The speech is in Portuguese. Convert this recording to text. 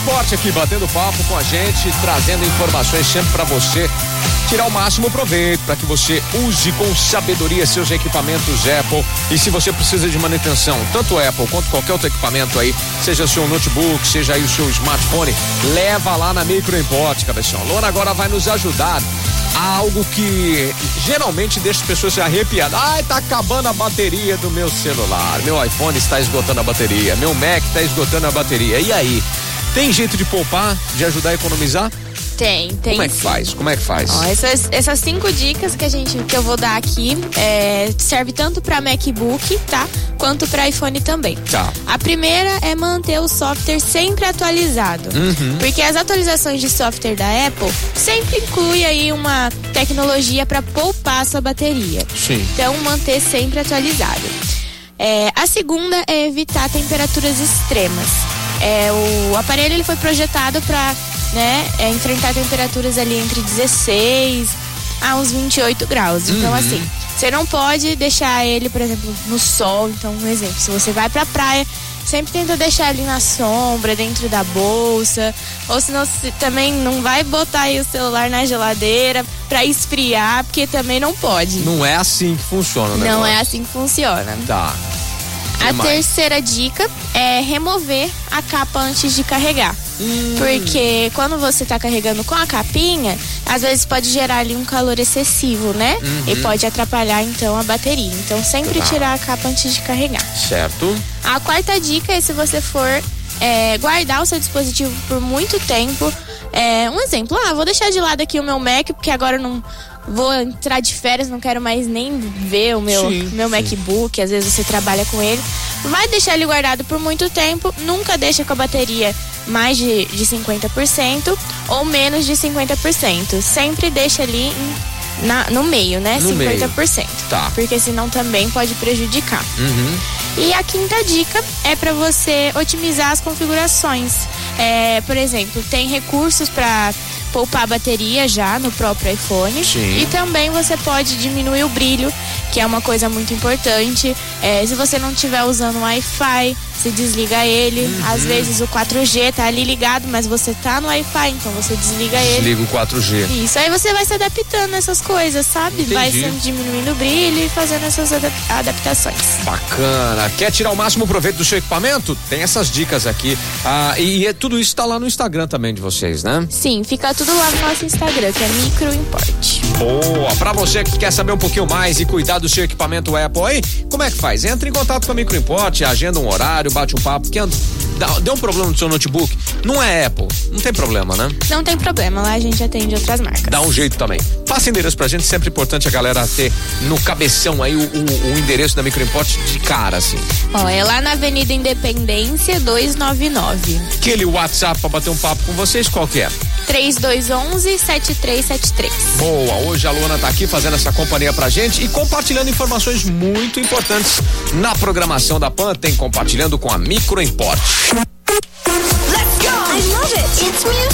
Import aqui batendo papo com a gente, trazendo informações sempre para você tirar o máximo proveito, para que você use com sabedoria seus equipamentos Apple. E se você precisa de manutenção, tanto Apple quanto qualquer outro equipamento aí, seja seu notebook, seja aí o seu smartphone, leva lá na Micro Import, cabeção. Lona agora vai nos ajudar algo que geralmente deixa as pessoas se arrepiadas. Ai, tá acabando a bateria do meu celular. Meu iPhone está esgotando a bateria. Meu Mac está esgotando a bateria. E aí? Tem jeito de poupar, de ajudar a economizar? Tem, tem. Como é que sim. faz? Como é que faz? Ó, essas, essas cinco dicas que a gente que eu vou dar aqui é, serve tanto para MacBook, tá? Quanto para iPhone também. Tá. A primeira é manter o software sempre atualizado, Uhum. porque as atualizações de software da Apple sempre inclui aí uma tecnologia para poupar a sua bateria. Sim. Então manter sempre atualizado. É, a segunda é evitar temperaturas extremas. É, o aparelho ele foi projetado para né, é, enfrentar temperaturas ali entre 16 a uns 28 graus. Então, assim, você não pode deixar ele, por exemplo, no sol. Então, um exemplo, se você vai pra praia, sempre tenta deixar ele na sombra, dentro da bolsa. Ou senão você também não vai botar aí o celular na geladeira pra esfriar, porque também não pode. Não é assim que funciona, né? Não é assim que funciona. Tá. A mais? terceira dica é remover a capa antes de carregar. Hum. Porque quando você tá carregando com a capinha, às vezes pode gerar ali um calor excessivo, né? E pode atrapalhar então a bateria. Então sempre Uhum. Tá. tirar a capa antes de carregar. Certo. A quarta dica é se você for é, guardar o seu dispositivo por muito tempo. É, um exemplo, ah, vou deixar de lado aqui o meu Mac, porque agora não vou entrar de férias, não quero mais nem ver o meu, Sim, meu sim. MacBook, às vezes você trabalha com ele. Vai deixar ele guardado por muito tempo, nunca deixa com a bateria mais de, de 50% ou menos de 50%. Sempre deixa ali na- no meio, né? No meio. 50%. Tá. Porque senão também pode prejudicar. Uhum. E a quinta dica é para você otimizar as configurações. É, por exemplo, tem recursos para poupar bateria já no próprio iPhone. Sim. E também você pode diminuir o brilho, que é uma coisa muito importante. É, se você não estiver usando Wi-Fi, você desliga ele. Uhum. Às vezes o 4G tá ali ligado, mas você tá no Wi-Fi, então você desliga ele. Desliga o 4G. Isso, aí você vai se adaptando nessas coisas, sabe? Vai Entendi. sendo diminuindo o brilho e fazendo essas adap- adaptações. Bacana. Quer tirar o máximo proveito do seu equipamento? Tem essas dicas aqui. Ah, e, e tudo isso tá lá no Instagram também de vocês, né? Sim, fica tudo lá no nosso Instagram, que é Microimport. Boa! Pra você que quer saber um pouquinho mais e cuidar do seu equipamento Apple aí, como é que faz? Entra em contato com a Microimport, agenda um horário, bate um papo. Que deu um problema no seu notebook? Não é Apple, não tem problema, né? Não tem problema, lá a gente atende outras marcas. Dá um jeito também. Passa endereço pra gente, sempre importante a galera ter no cabeção aí o, o- o endereço da Microimport de cara, assim. Ó, é lá na Avenida Independência 299. Aquele WhatsApp pra bater um papo com vocês, qual que é? 3211 7373. Boa, hoje a Luana tá aqui fazendo essa companhia pra gente e compartilhando informações muito importantes na programação da PAN, tem compartilhando com a Microimport. dance music.